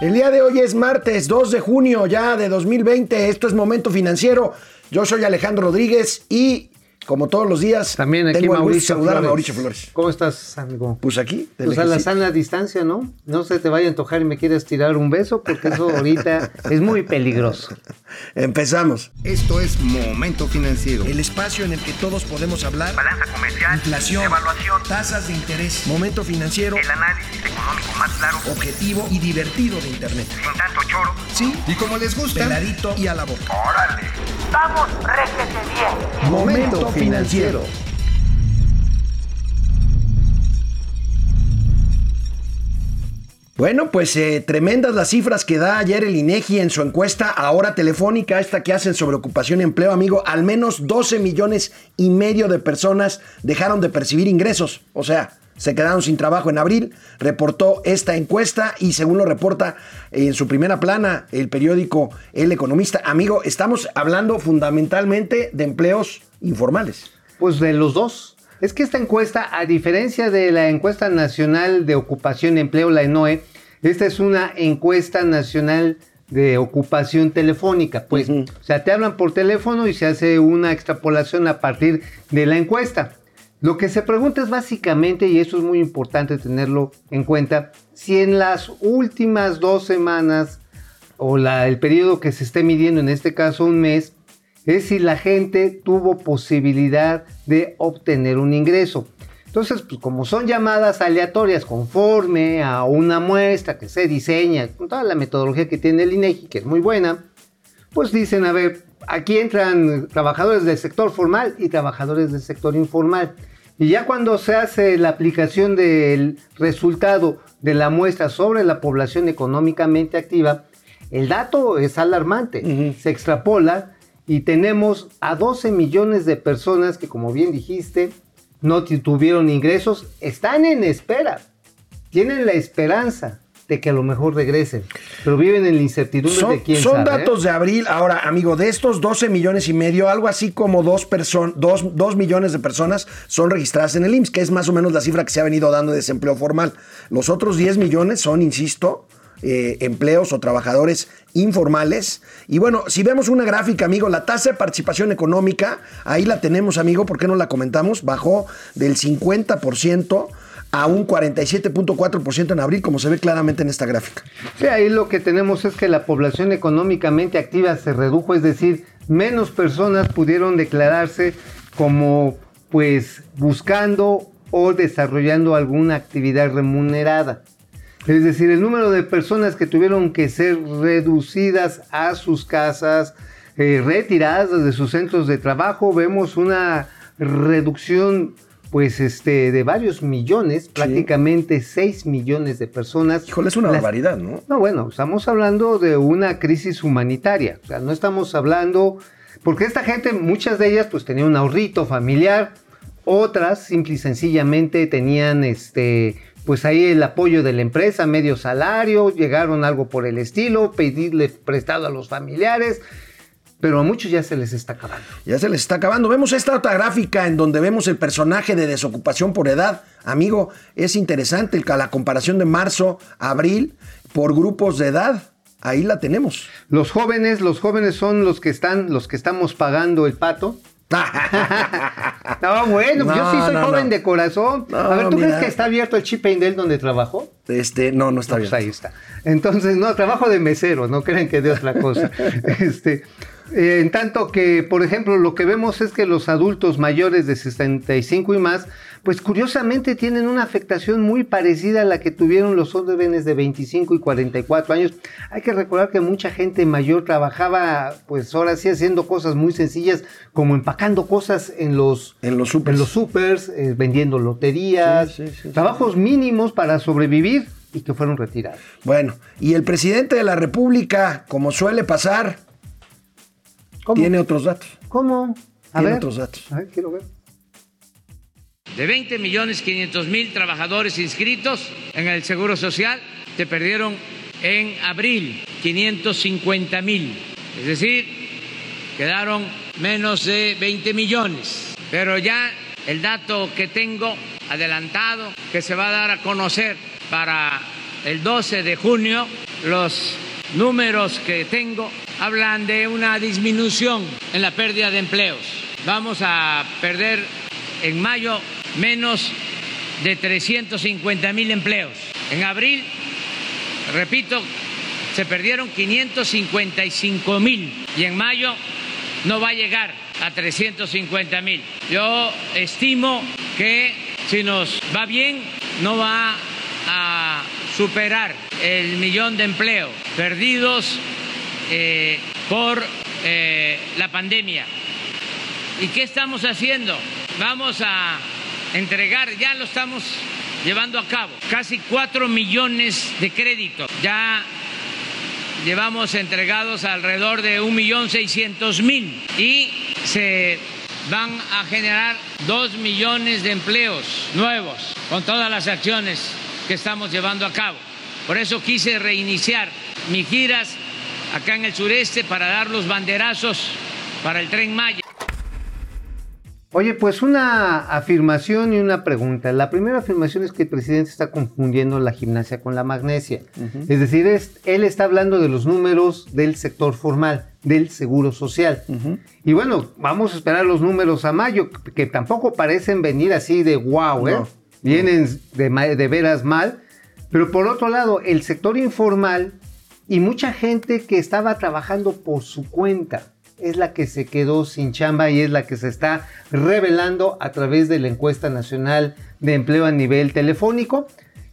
El día de hoy es martes 2 de junio ya de 2020. Esto es Momento Financiero. Yo soy Alejandro Rodríguez y como todos los días, También aquí tengo el gusto de Mauricio saludar Flores. a Mauricio Flores. ¿Cómo estás, amigo? Pues aquí, de Pues a la sana distancia, ¿no? No se te vaya a antojar y me quieres tirar un beso porque eso ahorita es muy peligroso. Empezamos. Esto es Momento Financiero. El espacio en el que todos podemos hablar. balanza comercial, Inflación, evaluación, tasas de interés, momento financiero, el análisis económico más claro, objetivo y divertido de Internet. sin tanto choro. Sí, Y como les gusta, peladito y a la boca. ¡Órale! ¡Vamos, réjete bien! Momento Financiero. Bueno, pues eh, tremendas las cifras que da ayer el INEGI en su encuesta ahora telefónica, esta que hacen sobre ocupación y empleo, amigo. Al menos 12 millones y medio de personas dejaron de percibir ingresos, o sea, se quedaron sin trabajo en abril, reportó esta encuesta y según lo reporta en su primera plana el periódico El Economista, amigo, estamos hablando fundamentalmente de empleos informales. Pues de los dos. Es que esta encuesta, a diferencia de la encuesta nacional de ocupación y empleo, la ENOE, esta es una encuesta nacional de ocupación telefónica. Pues, Ujú. o sea, te hablan por teléfono y se hace una extrapolación a partir de la encuesta. Lo que se pregunta es básicamente, y eso es muy importante tenerlo en cuenta, si en las últimas dos semanas o el periodo que se esté midiendo, en este caso un mes, es si la gente tuvo posibilidad de obtener un ingreso. Entonces, pues como son llamadas aleatorias conforme a una muestra que se diseña con toda la metodología que tiene el INEGI, que es muy buena, pues dicen, a ver, aquí entran trabajadores del sector formal y trabajadores del sector informal. Y ya cuando se hace la aplicación del resultado de la muestra sobre la población económicamente activa, el dato es alarmante. Se extrapola y tenemos a 12 millones de personas que, como bien dijiste, no tu- tuvieron ingresos, están en espera, tienen la esperanza de que a lo mejor regresen, pero viven en la incertidumbre Son, de quién son sabe, ¿eh? datos de abril. Ahora, amigo, de estos 12 millones y medio, algo así como dos, person- dos, dos millones de personas son registradas en el IMSS, que es más o menos la cifra que se ha venido dando de desempleo formal. Los otros 10 millones son, insisto, eh, empleos o trabajadores informales. Y bueno, si vemos una gráfica, amigo, la tasa de participación económica, ahí la tenemos, amigo, ¿por qué no la comentamos? Bajó del 50% a un 47.4% en abril, como se ve claramente en esta gráfica. Sí, ahí lo que tenemos es que la población económicamente activa se redujo, es decir, menos personas pudieron declararse como pues buscando o desarrollando alguna actividad remunerada. Es decir, el número de personas que tuvieron que ser reducidas a sus casas, eh, retiradas de sus centros de trabajo, vemos una reducción pues este de varios millones, prácticamente 6 millones de personas. Híjole, es una Las- barbaridad, ¿no? no, bueno, estamos hablando de una crisis humanitaria. O sea, no estamos hablando. Porque esta gente, muchas de ellas, pues tenían un ahorrito familiar. Otras, simple y sencillamente, tenían este. Pues ahí el apoyo de la empresa, medio salario, llegaron algo por el estilo, pedirle prestado a los familiares, pero a muchos ya se les está acabando. Ya se les está acabando. Vemos esta otra gráfica en donde vemos el personaje de desocupación por edad. Amigo, es interesante la comparación de marzo a abril por grupos de edad. Ahí la tenemos. Los jóvenes, los jóvenes son los que están, los que estamos pagando el pato. No, bueno, pues yo sí soy no, joven no. de corazón. A ver, ¿tú mira. crees que está abierto el Chip Dale donde trabajó? este, no, no está pues ahí está. Entonces, no, trabajo de mesero, no creen que de otra cosa. este, eh, en tanto que, por ejemplo, lo que vemos es que los adultos mayores de 65 y más, pues curiosamente tienen una afectación muy parecida a la que tuvieron los jóvenes de 25 y 44 años. Hay que recordar que mucha gente mayor trabajaba, pues ahora sí, haciendo cosas muy sencillas, como empacando cosas en los, En los supers. en los supers, eh, vendiendo loterías, Sí, sí, sí, sí. trabajos mínimos para sobrevivir y que fueron retirados. Bueno, y el presidente de la República, como suele pasar, ¿Cómo? tiene otros datos. ¿Cómo? A Tiene ver. otros datos. A ver, quiero ver. De 20 millones 500 mil trabajadores inscritos en el Seguro Social, se perdieron en abril 550 mil. Es decir, quedaron menos de 20 millones. Pero ya el dato que tengo adelantado, que se va a dar a conocer para el 12 de junio, los números que tengo hablan de una disminución en la pérdida de empleos. Vamos a perder en mayo menos de 350 mil empleos. En abril, repito, se perdieron 555 mil y en mayo no va a llegar a 350 mil. Yo estimo que si nos va bien, no va a superar el millón de empleos perdidos eh, por eh, la pandemia. ¿Y qué estamos haciendo? Vamos a entregar, ya lo estamos llevando a cabo, casi 4 millones de créditos. Ya llevamos entregados alrededor de 1.600.000 y se van a generar 2 millones de empleos nuevos con todas las acciones que estamos llevando a cabo. Por eso quise reiniciar mis giras acá en el sureste para dar los banderazos para el tren Maya. Oye, pues una afirmación y una pregunta. La primera afirmación es que el presidente está confundiendo la gimnasia con la magnesia. Es decir, es- él está hablando de los números del sector formal, del seguro social. Y bueno, vamos a esperar los números a mayo, que tampoco parecen venir así de wow, ¿eh? No. Vienen de, de veras mal. Pero por otro lado, el sector informal y mucha gente que estaba trabajando por su cuenta es la que se quedó sin chamba y es la que se está revelando a través de la encuesta nacional de empleo a nivel telefónico.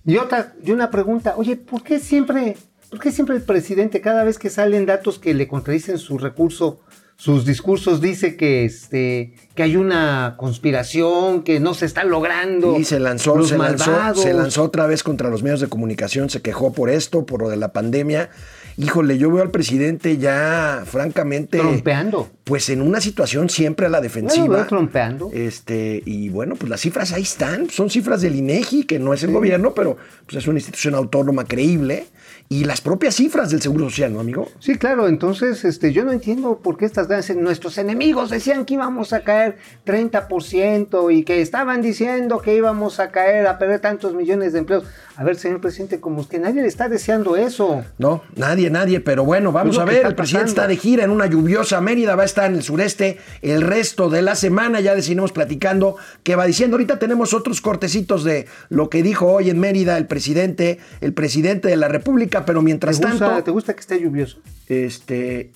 Y otra, y una pregunta, oye, ¿por qué siempre, por qué siempre el presidente, cada vez que salen datos que le contradicen su recurso, sus discursos, dice que este, que hay una conspiración, que no se está logrando? Y se lanzó, los se lanzó, se lanzó otra vez contra los medios de comunicación, se quejó por esto, por lo de la pandemia. Híjole, yo veo al presidente ya, francamente, Trompeando. pues en una situación siempre a la defensiva. veo trompeando. Este, y bueno, pues las cifras ahí están, son cifras del INEGI, que no es el gobierno, pero pues es una institución autónoma creíble, y las propias cifras del Seguro Social, ¿no, amigo? Sí, claro, entonces este, yo no entiendo por qué estas grandes, nuestros enemigos decían que íbamos a caer 30% y que estaban diciendo que íbamos a caer, a perder tantos millones de empleos. A ver, señor presidente, como es que nadie le está deseando eso. No, nadie, nadie, pero bueno, vamos Es lo a ver, el presidente pasando. está de gira en una lluviosa Mérida, va a estar en el sureste el resto de la semana, ya decidimos platicando qué va diciendo. Ahorita tenemos otros cortecitos de lo que dijo hoy en Mérida el presidente, el presidente de la República, pero mientras ¿Te gusta, tanto, ¿Te gusta que esté lluvioso? este,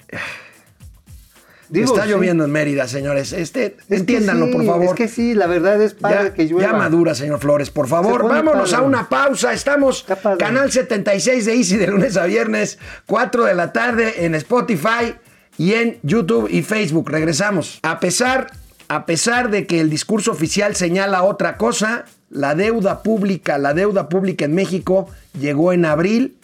Digo, está sí. lloviendo en Mérida, señores. Este, Es entiéndanlo, sí, por favor. Es que sí, la verdad es padre Ya, que llueva. ya madura, señor Flores, por favor. Vámonos padre. a una pausa. Estamos canal 76 de Easy de lunes a viernes, 4 de la tarde en Spotify y en YouTube y Facebook. Regresamos. A pesar, a pesar de que el discurso oficial señala otra cosa, la deuda pública, la deuda pública en México llegó en abril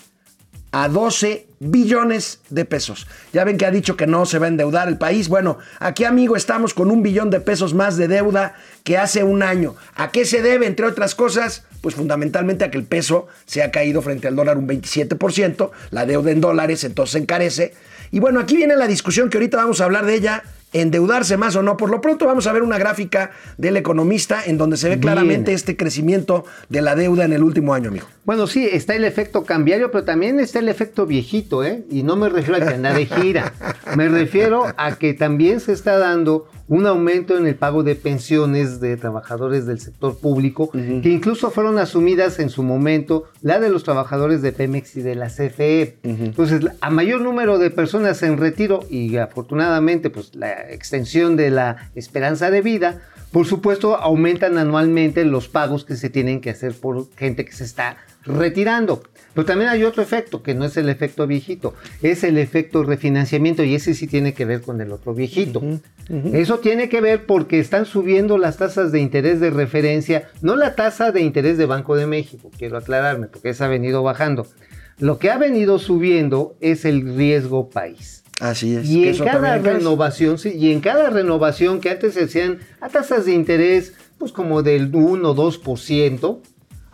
a 12 billones de pesos. Ya ven que ha dicho que no se va a endeudar el país. Bueno, aquí amigo estamos con un billón de pesos más de deuda que hace un año. ¿A qué se debe, entre otras cosas? Pues fundamentalmente a que el peso se ha caído frente al dólar un 27%, la deuda en dólares entonces encarece. Y bueno, aquí viene la discusión que ahorita vamos a hablar de ella, endeudarse más o no. Por lo pronto vamos a ver una gráfica del economista en donde se ve Bien. claramente este crecimiento de la deuda en el último año, amigo. Bueno, sí, está el efecto cambiario, pero también está el efecto viejito, ¿eh? Y no me refiero a que anda de gira. Me refiero a que también se está dando un aumento en el pago de pensiones de trabajadores del sector público, que incluso fueron asumidas en su momento la de los trabajadores de Pemex y de la CFE. Entonces, a mayor número de personas en retiro y afortunadamente, pues la extensión de la esperanza de vida, por supuesto, aumentan anualmente los pagos que se tienen que hacer por gente que se está retirando. Pero también hay otro efecto, que no es el efecto viejito, es el efecto refinanciamiento y ese sí tiene que ver con el otro viejito. Eso tiene que ver porque están subiendo las tasas de interés de referencia, no la tasa de interés de Banco de México, quiero aclararme, porque esa ha venido bajando. Lo que ha venido subiendo es el riesgo país. Así es. Y en cada renovación, sí, y en cada renovación que antes se hacían a tasas de interés, pues como del 1 o 2%,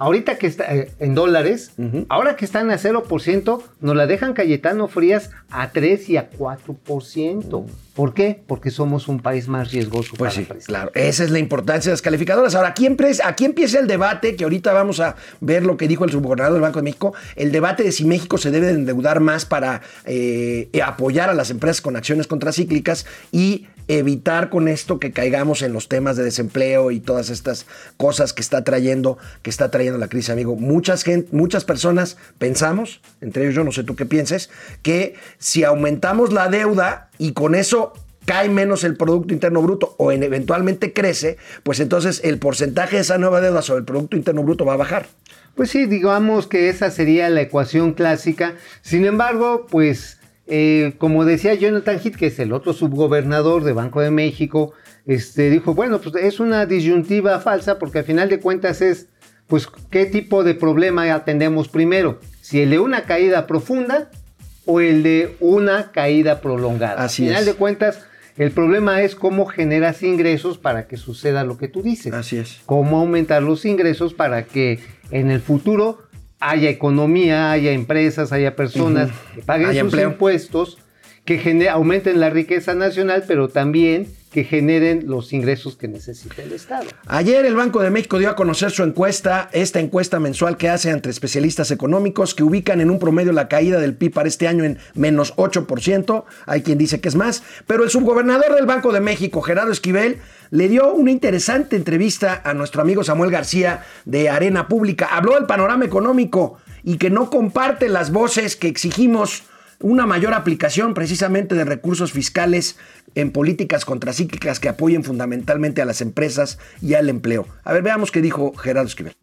ahorita que está eh, en dólares, ahora que están a 0%, nos la dejan Cayetano Frías a 3 y a 4%. ¿Por qué? Porque somos un país más riesgoso Pues para sí, prestar. claro. Esa es la importancia de las calificadoras. Ahora, aquí, empie- aquí empieza el debate, que ahorita vamos a ver lo que dijo el subgobernador del Banco de México, el debate de si México se debe de endeudar más para eh, apoyar a las empresas con acciones contracíclicas y evitar con esto que caigamos en los temas de desempleo y todas estas cosas que está trayendo, que está trayendo la crisis, amigo. Muchas, gen- muchas personas pensamos, entre ellos yo no sé tú qué pienses, que si aumentamos la deuda y con eso cae menos el Producto Interno Bruto o en- eventualmente crece, pues entonces el porcentaje de esa nueva deuda sobre el Producto Interno Bruto va a bajar. Pues sí, digamos que esa sería la ecuación clásica. Sin embargo, pues eh, como decía Jonathan Heath, que es el otro subgobernador de Banco de México, este, dijo, bueno, pues es una disyuntiva falsa porque al final de cuentas es, pues, ¿qué tipo de problema atendemos primero? Si el de una caída profunda o el de una caída prolongada. Así al final es. de cuentas, el problema es cómo generas ingresos para que suceda lo que tú dices Así es. cómo aumentar los ingresos para que en el futuro haya economía, haya empresas, haya personas que paguen sus empleo. impuestos, que aumenten la riqueza nacional, pero también que generen los ingresos que necesita el Estado. Ayer el Banco de México dio a conocer su encuesta, esta encuesta mensual que hace entre especialistas económicos que ubican en un promedio la caída del PIB para este año en menos 8%, hay quien dice que es más, pero el subgobernador del Banco de México, Gerardo Esquivel, le dio una interesante entrevista a nuestro amigo Samuel García de Arena Pública. Habló del panorama económico y que no comparte las voces que exigimos una mayor aplicación precisamente de recursos fiscales en políticas contracíclicas que apoyen fundamentalmente a las empresas y al empleo. A ver, veamos qué dijo Gerardo Esquivel.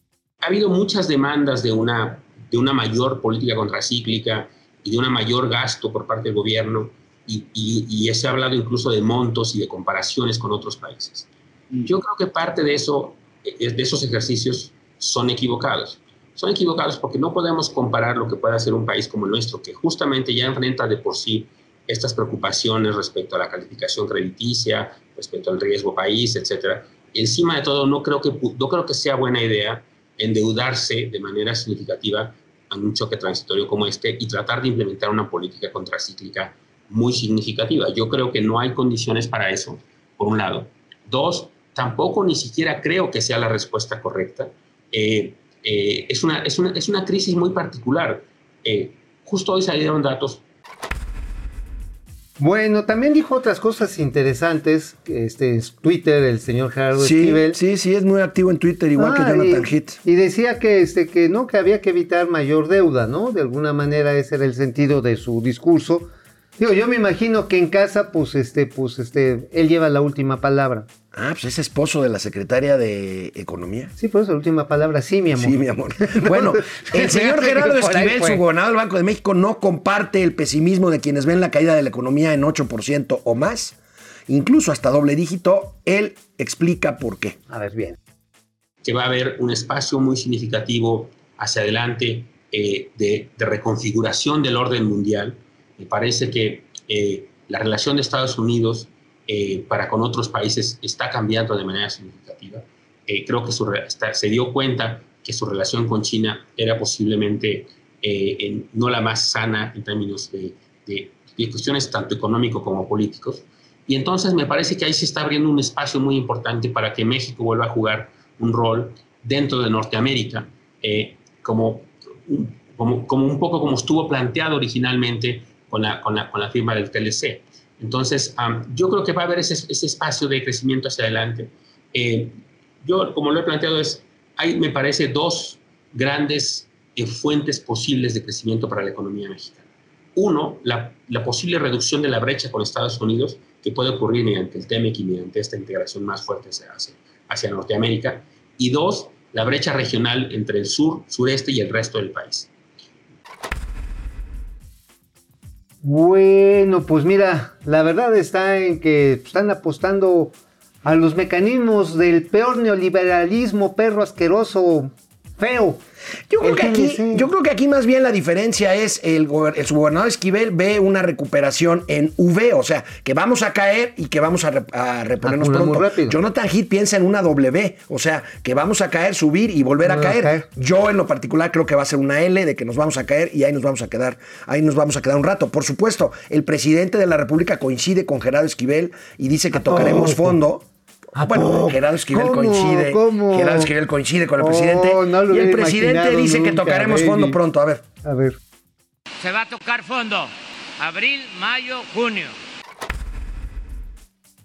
ha habido muchas demandas de una, de una mayor política contracíclica y de un mayor gasto por parte del gobierno y, y, y se ha hablado incluso de montos y de comparaciones con otros países. Yo creo que parte de eso, de esos ejercicios son equivocados. Son equivocados porque no podemos comparar lo que puede hacer un país como el nuestro, que justamente ya enfrenta de por sí estas preocupaciones respecto a la calificación crediticia, respecto al riesgo país, etcétera. Encima de todo, no creo que, no creo que sea buena idea endeudarse de manera significativa en un choque transitorio como este y tratar de implementar una política contracíclica muy significativa. Yo creo que no hay condiciones para eso, por un lado. Dos, tampoco ni siquiera creo que sea la respuesta correcta. Eh, eh, es, una, es, una, es una crisis muy particular. Eh, justo hoy salieron datos Bueno, también dijo otras cosas interesantes. Este es Twitter, el señor Gerardo Sí, Esquivel. sí, sí, es muy activo en Twitter, igual que Ah, Jonathan y, Heath. y decía que, este, que no, que había que evitar mayor deuda, ¿no? De alguna manera ese era el sentido de su discurso. Digo, yo me imagino que en casa, pues, este, pues, este, él lleva la última palabra. Ah, pues es esposo de la secretaria de Economía. Sí, por eso la última palabra, sí, mi amor. Sí, mi amor. Bueno, el señor Gerardo Esquivel, su gobernador del Banco de México, no comparte el pesimismo de quienes ven la caída de la economía en 8% o más, incluso hasta doble dígito. Él explica por qué. A ver, bien. que va a haber un espacio muy significativo hacia adelante eh, de, de reconfiguración del orden mundial. Me parece que eh, la relación de Estados Unidos eh, para con otros países está cambiando de manera significativa. Eh, creo que su está- se dio cuenta que su relación con China era posiblemente eh, en- no la más sana en términos de, de- de cuestiones tanto económico como políticos. Y entonces me parece que ahí se está abriendo un espacio muy importante para que México vuelva a jugar un rol dentro de Norteamérica, eh, como, como, como un poco como estuvo planteado originalmente con la, con la, con la firma del TLC. Entonces, am, yo creo que va a haber ese, ese espacio de crecimiento hacia adelante. Eh, yo, como lo he planteado, es, hay, me parece, dos grandes eh, fuentes posibles de crecimiento para la economía mexicana. Uno, la, la posible reducción de la brecha con Estados Unidos, que puede ocurrir mediante el TEMEC y mediante esta integración más fuerte hacia, hacia Norteamérica. Y dos, la brecha regional entre el sur, sureste y el resto del país. Bueno, pues mira, la verdad está en que están apostando a los mecanismos del peor neoliberalismo, perro asqueroso, feo. Yo creo, que aquí, yo creo que aquí más bien la diferencia es el, el subgobernador Esquivel ve una recuperación en V, o sea, que vamos a caer y que vamos a, re- a reponernos A poner muy pronto. Jonathan Heath piensa en una W, o sea, que vamos a caer, subir y volver a Volver a caer. caer. Yo en lo particular creo que va a ser una L de que nos vamos a caer y ahí nos vamos a quedar, ahí nos vamos a quedar un rato. Por supuesto, el presidente de la República coincide con Gerardo Esquivel y dice que tocaremos fondo. ¿A Bueno? Gerardo Esquivel ¿Cómo? coincide. ¿Cómo? Gerardo Esquivel coincide con el Oh, presidente. no y el presidente dice que tocaremos baby. fondo pronto. A ver. A ver. Se va a tocar fondo. Abril, mayo, junio.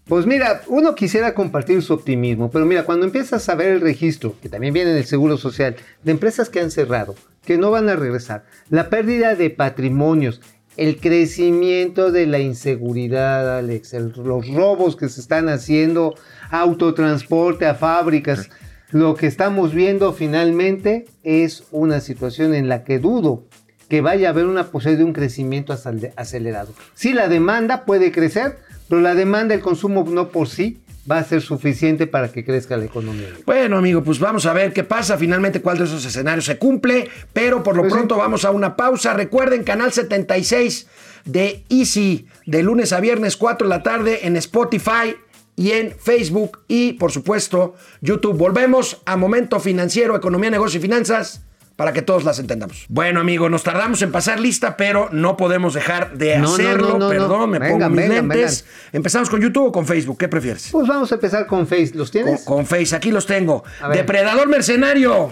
Pues mira, uno quisiera compartir su optimismo, pero mira, cuando empiezas a ver el registro, que también viene del Seguro Social, de empresas que han cerrado, que no van a regresar, la pérdida de patrimonios, el crecimiento de la inseguridad, Alex, el- los robos que se están haciendo, autotransporte a fábricas, lo que estamos viendo finalmente es una situación en la que dudo que vaya a haber una posibilidad de un crecimiento acel- acelerado. Sí, la demanda puede crecer, pero la demanda, el consumo no por sí va a ser suficiente para que crezca la economía. Bueno, amigo, pues vamos a ver qué pasa. Finalmente, cuál de esos escenarios se cumple. Pero por lo Pues sí. pronto vamos a una pausa. Recuerden, canal 76 de Easy, de lunes a viernes, 4 de la tarde, en Spotify y en Facebook. Y, por supuesto, YouTube. Volvemos a Momento Financiero, Economía, Negocio y Finanzas. Para que todos las entendamos. Bueno, amigo, nos tardamos en pasar lista, pero no podemos dejar de No, hacerlo. no, no, Perdón, no. me Vengan, pongo mis vengan, lentes. ¿Empezamos con YouTube o con Facebook? ¿Qué prefieres? Pues vamos a empezar con Face. ¿Los Con, tienes? con Face, aquí los tengo. Depredador mercenario.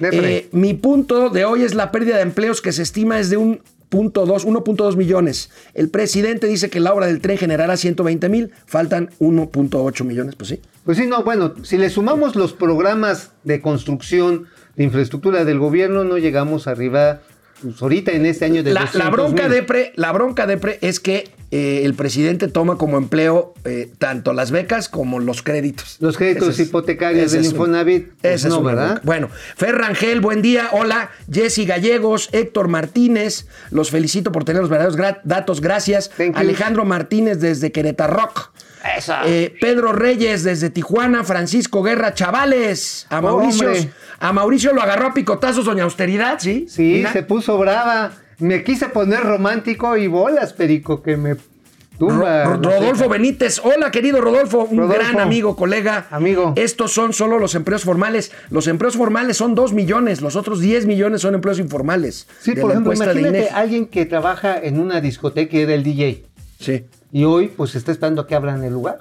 Depre. Eh, mi punto de hoy es la pérdida de empleos que se estima es de un punto dos, 1.2 millones. El presidente dice que la obra del tren generará 120 mil, faltan 1.8 millones, pues sí. Pues sí, no, bueno, si le sumamos los programas de construcción de infraestructura del gobierno, no llegamos arriba, pues ahorita en este año de La, la 200,000. bronca de pre, la bronca de pre es que eh, el presidente toma como empleo eh, tanto las becas como los créditos. Los créditos Ese hipotecarios del Infonavit, pues no, ¿verdad? bronca. Bueno, Ferrangel, buen día. Hola, Jesse Gallegos, Héctor Martínez. Los felicito por tener los verdaderos datos. Gracias. Thank you. Alejandro Martínez desde Querétaro. Eh, Pedro Reyes desde Tijuana, Francisco Guerra, chavales. A Mauricio, Hombre. a Mauricio lo agarró a picotazos Doña Austeridad, ¿sí? Sí, Mira. se puso brava. Me quise poner romántico y bolas, Perico, que me tumba. Ro- Rodolfo. Benítez, hola querido Rodolfo, un Rodolfo. gran amigo, colega. Amigo. Estos son solo los empleos formales. Los empleos formales son 2 millones, los otros 10 millones son empleos informales. Sí, de por la ejemplo, encuesta de imagínate alguien que trabaja en una discoteca y era el DJ. Sí, Y hoy, pues, está esperando a que abran el lugar.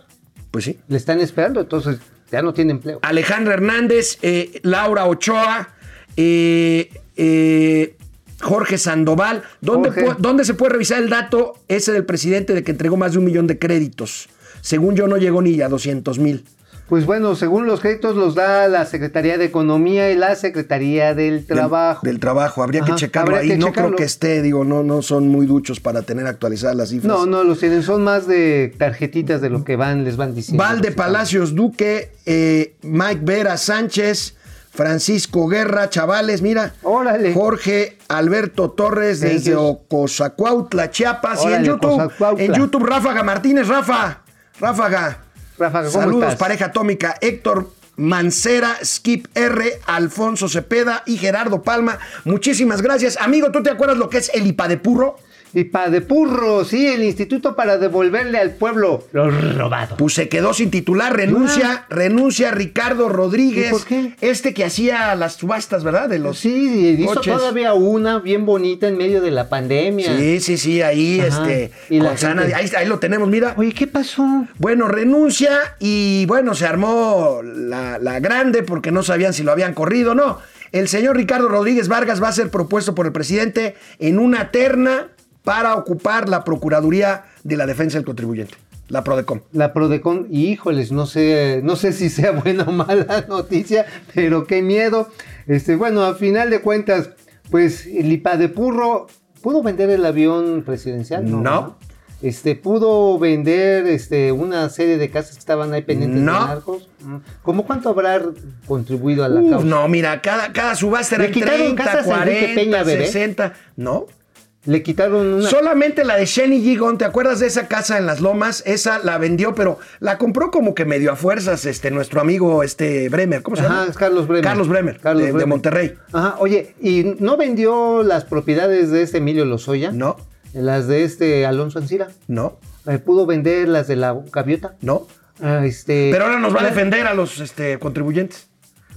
pues sí. Le están esperando, entonces ya no tiene empleo. Alejandra Hernández, eh, Laura Ochoa, eh, eh, Jorge Sandoval. ¿Dónde, Jorge. dónde se puede revisar el dato ese del presidente de que entregó más de un millón de créditos? Según yo no llegó ni a 200 mil. Pues bueno, según los créditos los da la Secretaría de Economía y la Secretaría del Trabajo. Del, trabajo, habría Ajá, que checarlo habría ahí. que no checarlo. creo que esté, digo, no, no son muy duchos para tener actualizadas las cifras. No, no los tienen, son más de tarjetitas de lo que van, les van diciendo. Valde Palacios Duque, eh, Mike Vera Sánchez, Francisco Guerra, chavales, mira. Órale. Jorge Alberto Torres desde. Ocosacuautla, Chiapas. y en YouTube, en YouTube, Ráfaga Martínez, Rafa. Ráfaga. Ráfaga, ¿cómo Saludos, estás? pareja atómica. Héctor Mancera, Skip R, Alfonso Cepeda y Gerardo Palma. Muchísimas gracias. Amigo, ¿tú te acuerdas lo que es el IPA de purro? Y pa de purro, sí, el instituto para devolverle al pueblo lo robado. Pues se quedó sin titular, renuncia, renuncia Ricardo Rodríguez. ¿Y por qué? Este que hacía las subastas, ¿verdad? De los Sí, hizo coches. todavía una bien bonita en medio de la pandemia. Sí, sí, sí, ahí, Ajá. este, Y la sana- ahí, ahí lo tenemos, mira. Oye, ¿qué pasó? Bueno, renuncia y bueno, se armó la, la grande porque no sabían si lo habían corrido o no. El señor Ricardo Rodríguez Vargas va a ser propuesto por el presidente en una terna para ocupar la Procuraduría de la Defensa del Contribuyente, la PRODECOM. La Prodecon, y híjoles, no sé, no sé si sea buena o mala noticia, pero qué miedo. Este, bueno, a final de cuentas, pues el IPA de Purro pudo vender el avión presidencial, ¿no? No. Este, pudo vender este, una serie de casas que estaban ahí pendientes No. de narcos. ¿Cómo cuánto habrá contribuido a la causa? no, mira, cada, cada subasta quitaron 30, casas a Enrique 40, Peña, bebé. 60. No, Le quitaron una. Solamente la de Shenny Gigon, ¿te acuerdas de esa casa en las lomas? Esa la vendió, pero la compró como que medio a fuerzas este, nuestro amigo este Bremer. ¿Cómo se Ajá, llama? Carlos Bremer. Carlos Bremer, Carlos de, de Bremer. Monterrey. Ajá, oye, ¿y no vendió las propiedades de este Emilio Lozoya? No, Las de este Alonso Ancira. no, ¿Pudo vender las de la gaviota? no. Ah, este... Pero ahora nos va a defender a los este, contribuyentes.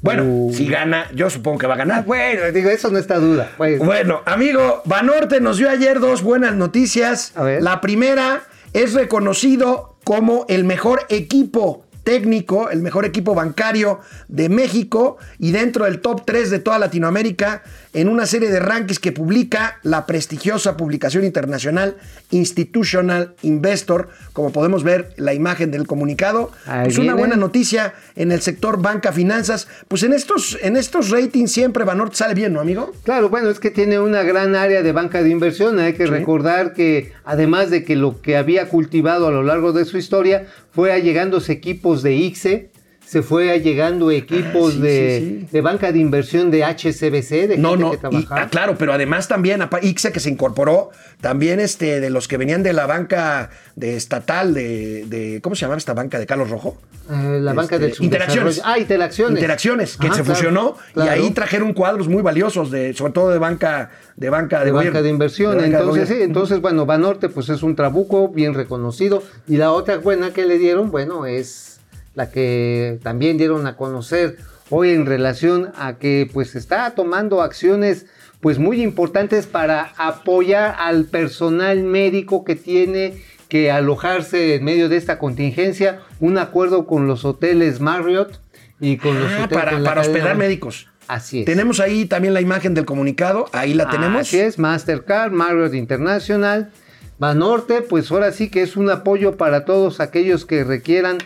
Bueno, Uh. si gana, yo supongo que va a ganar. bueno, digo, eso no está duda. Pues, Bueno, amigo, Banorte nos dio ayer dos buenas noticias. A ver. La primera es reconocido como el mejor equipo técnico, el mejor equipo bancario de México y dentro del top 3 de toda Latinoamérica en una serie de rankings que publica la prestigiosa publicación internacional Institutional Investor, como podemos ver la imagen del comunicado. Ahí Pues una buena noticia en el sector banca finanzas. Pues en estos, en estos ratings siempre Banorte sale bien, ¿no, amigo? Claro, bueno, es que tiene una gran área de banca de inversión. Hay que recordar que además de que lo que había cultivado a lo largo de su historia fue allegándose equipos de ICSE, se fue allegando equipos Ah, sí, de, sí, sí. de banca de inversión de HCBC, de No, gente no, que y- trabajaba. ah, claro, pero además también ICSE que se incorporó, también este de los que venían de la banca de estatal de, de- ¿cómo se llamaba esta banca de Carlos Rojo? Eh, la banca Este, del Interacciones. subdesarrollo. Ah, Interacciones. Interacciones, que se claro, fusionó claro. y ahí trajeron cuadros muy valiosos de, sobre todo de banca, de banca de, de gobierno, banca de inversión. de banca de entonces, sí, entonces, bueno, Banorte pues es un trabuco bien reconocido. Y la otra buena que le dieron, bueno, es la que también dieron a conocer hoy en relación a que pues está tomando acciones pues muy importantes para apoyar al personal médico que tiene que alojarse en medio de esta contingencia, un acuerdo con los hoteles Marriott y con los Ah, hoteles para, para hospedar médicos. Así es. Tenemos ahí también la imagen del comunicado, ahí la tenemos. Así es, Mastercard, Marriott International, Banorte, pues ahora sí que es un apoyo para todos aquellos que requieran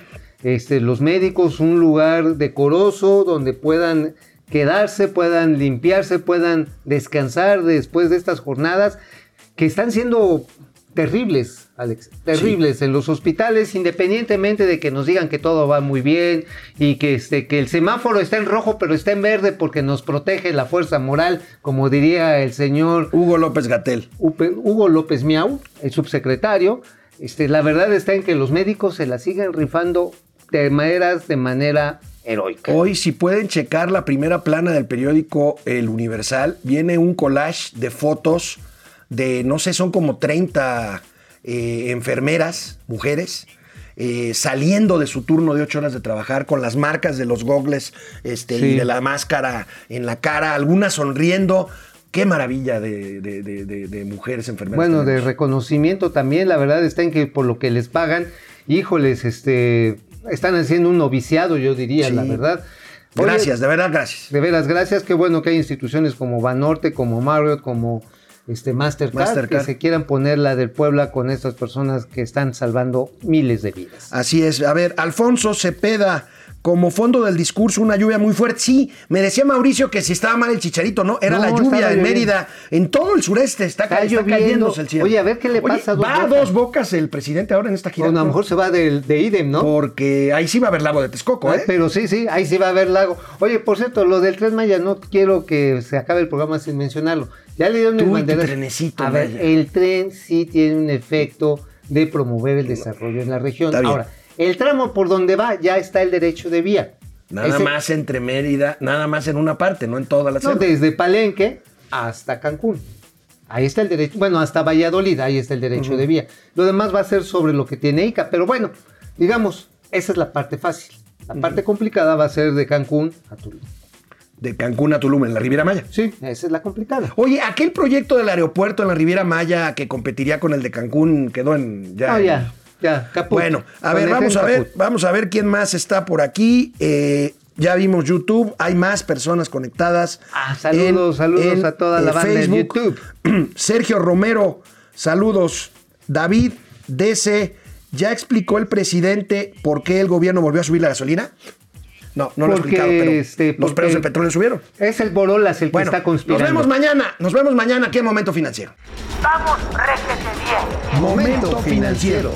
este, los médicos, un lugar decoroso donde puedan quedarse, puedan limpiarse, puedan descansar después de estas jornadas que están siendo terribles, Alex, terribles en los hospitales, independientemente de que nos digan que todo va muy bien y que, este, que el semáforo está en rojo pero está en verde porque nos protege la fuerza moral, como diría el señor Hugo López Gatel. Hugo López Miau, el subsecretario. Este, la verdad está en que los médicos se la siguen rifando de maneras de manera heroica. Hoy, si pueden checar la primera plana del periódico El Universal, viene un collage de fotos de, no sé, son como 30 eh, enfermeras, mujeres, eh, saliendo de su turno de ocho horas de trabajar con las marcas de los gogles este, Sí. y de la máscara en la cara, algunas sonriendo. Qué maravilla de, de- de- de- de mujeres enfermeras. Bueno, de reconocimiento también, la verdad está en que por lo que les pagan, híjoles, este, están haciendo un noviciado, yo diría, Sí. la verdad. Oye, Gracias, de verdad, gracias. de veras, gracias. Qué bueno que hay instituciones como Banorte, como Marriott, como este Mastercard, Mastercard. que se quieran poner la del Puebla con estas personas que están salvando miles de vidas. Así es. A ver, Alfonso Cepeda, como fondo del discurso, una lluvia muy fuerte. Sí, me decía Mauricio que si estaba mal el chicharito, ¿no? Era No, la lluvia lloviendo. Mérida. En todo el sureste está, Está está cayéndose el cielo. Oye, a ver qué le pasa a Dos Va a dos bocas el presidente ahora en esta gira. Bueno, a lo mejor se va del- de, idem, ¿no? Porque ahí sí va a haber lago de Texcoco, Ah, ¿eh? Pero sí, sí, ahí sí va a haber lago. Oye, por cierto, lo del Tren Maya, no quiero que se acabe el programa sin mencionarlo. Ya le dieron el banderazo. trenecito, A ver, Maya. el tren sí tiene un efecto de promover el desarrollo en la región. Ahora, el tramo por donde va ya está el derecho de vía. Nada Ese- más entre Mérida, nada más en una parte, no en toda la No, selva. desde Palenque hasta Cancún. Ahí está el derecho, bueno, hasta Valladolid, ahí está el derecho de vía. Lo demás va a ser sobre lo que tiene ICA, pero bueno, digamos, esa es la parte fácil. La parte complicada va a ser de Cancún a Tulum. De Cancún a Tulum, en la Riviera Maya. Sí, esa es la complicada. Oye, aquel proyecto del aeropuerto en la Riviera Maya que competiría con el de Cancún quedó en ya. No, ya, ya, caput. Bueno, a Con ver, vamos a ver, caput. vamos a ver quién más está por aquí. Eh, ya vimos YouTube, hay más personas conectadas. Ah, saludos, saludos a toda la banda de YouTube. Sergio Romero, saludos. David DC, ¿ya explicó el presidente por qué el gobierno volvió a subir la gasolina? No, no lo he explicado, pero este, los precios del petróleo subieron. Es el Borolas el que Bueno, está nos conspirando. vemos mañana, nos vemos mañana aquí en Momento Financiero. Vamos, réjete bien. Momento financiero.